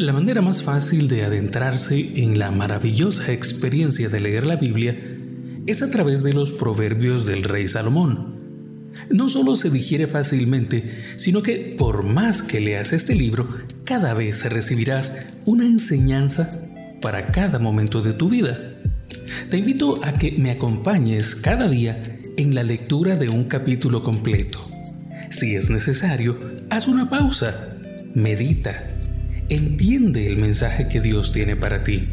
La manera más fácil de adentrarse en la maravillosa experiencia de leer la Biblia es a través de los proverbios del rey Salomón. No solo se digiere fácilmente, sino que por más que leas este libro, cada vez recibirás una enseñanza para cada momento de tu vida. Te invito a que me acompañes cada día en la lectura de un capítulo completo. Si es necesario, haz una pausa, medita entiende el mensaje que Dios tiene para ti.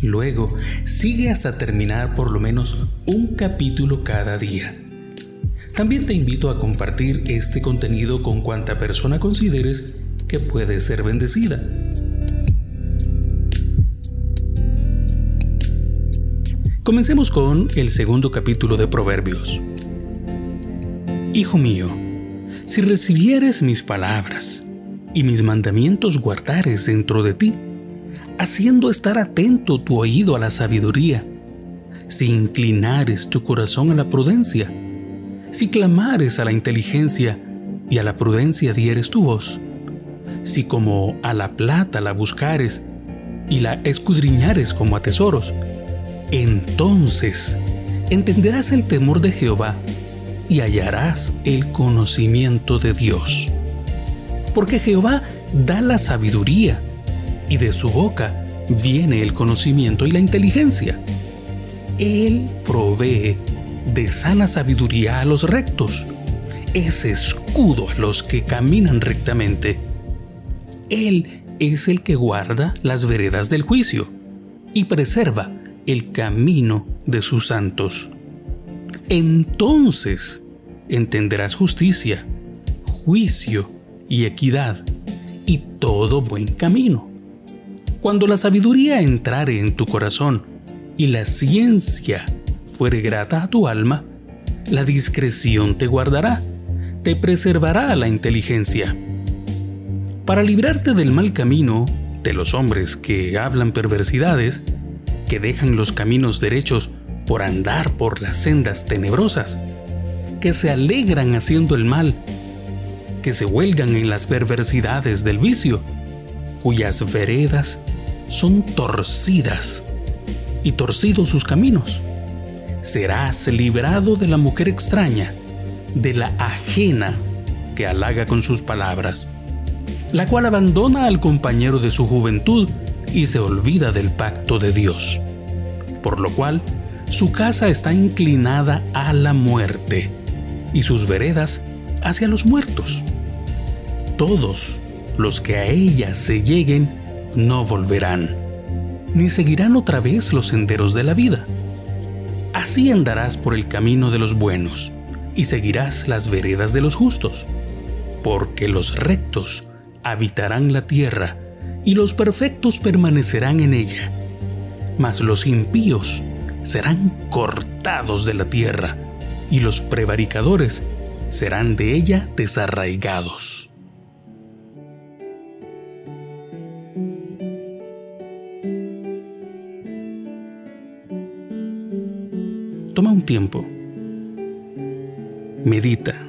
Luego, sigue hasta terminar por lo menos un capítulo cada día. También te invito a compartir este contenido con cuanta persona consideres que puede ser bendecida. Comencemos con el segundo capítulo de Proverbios. Hijo mío, si recibieres mis palabras y mis mandamientos guardares dentro de ti, haciendo estar atento tu oído a la sabiduría, si inclinares tu corazón a la prudencia, si clamares a la inteligencia y a la prudencia dieres tu voz, si como a la plata la buscares y la escudriñares como a tesoros, entonces entenderás el temor de Jehová y hallarás el conocimiento de Dios porque Jehová da la sabiduría, y de su boca viene el conocimiento y la inteligencia. Él provee de sana sabiduría a los rectos, es escudo a los que caminan rectamente. Él es el que guarda las veredas del juicio y preserva el camino de sus santos. Entonces entenderás justicia, juicio y equidad y todo buen camino. Cuando la sabiduría entrare en tu corazón y la ciencia fuere grata a tu alma, la discreción te guardará, te preservará la inteligencia. Para librarte del mal camino, de los hombres que hablan perversidades, que dejan los caminos derechos por andar por las sendas tenebrosas, que se alegran haciendo el mal que se huelgan en las perversidades del vicio, cuyas veredas son torcidas y torcidos sus caminos. Serás librado de la mujer extraña, de la ajena que halaga con sus palabras, la cual abandona al compañero de su juventud y se olvida del pacto de Dios, por lo cual su casa está inclinada a la muerte y sus veredas hacia los muertos. Todos los que a ella se lleguen no volverán, ni seguirán otra vez los senderos de la vida. Así andarás por el camino de los buenos y seguirás las veredas de los justos, porque los rectos habitarán la tierra y los perfectos permanecerán en ella, mas los impíos serán cortados de la tierra y los prevaricadores serán de ella desarraigados. Toma un tiempo. Medita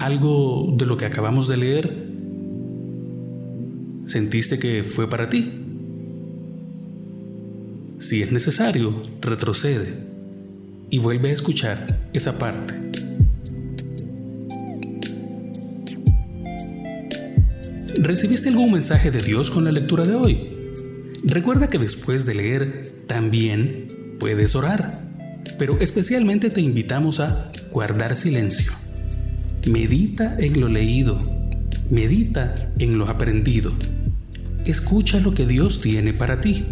algo de lo que acabamos de leer sentiste que fue para ti. Si es necesario, retrocede y vuelve a escuchar esa parte. ¿Recibiste algún mensaje de Dios con la lectura de hoy? Recuerda que después de leer también puedes orar, pero especialmente te invitamos a guardar silencio. Medita en lo leído, medita en lo aprendido. Escucha lo que Dios tiene para ti.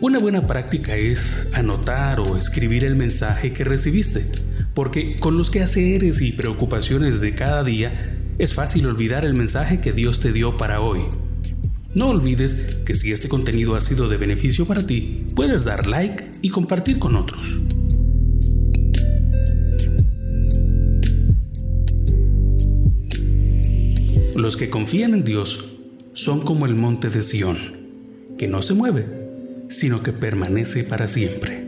Una buena práctica es anotar o escribir el mensaje que recibiste, porque con los quehaceres y preocupaciones de cada día es fácil olvidar el mensaje que Dios te dio para hoy. No olvides que si este contenido ha sido de beneficio para ti, puedes dar like y compartir con otros. Los que confían en Dios son como el monte de Sión, que no se mueve, sino que permanece para siempre.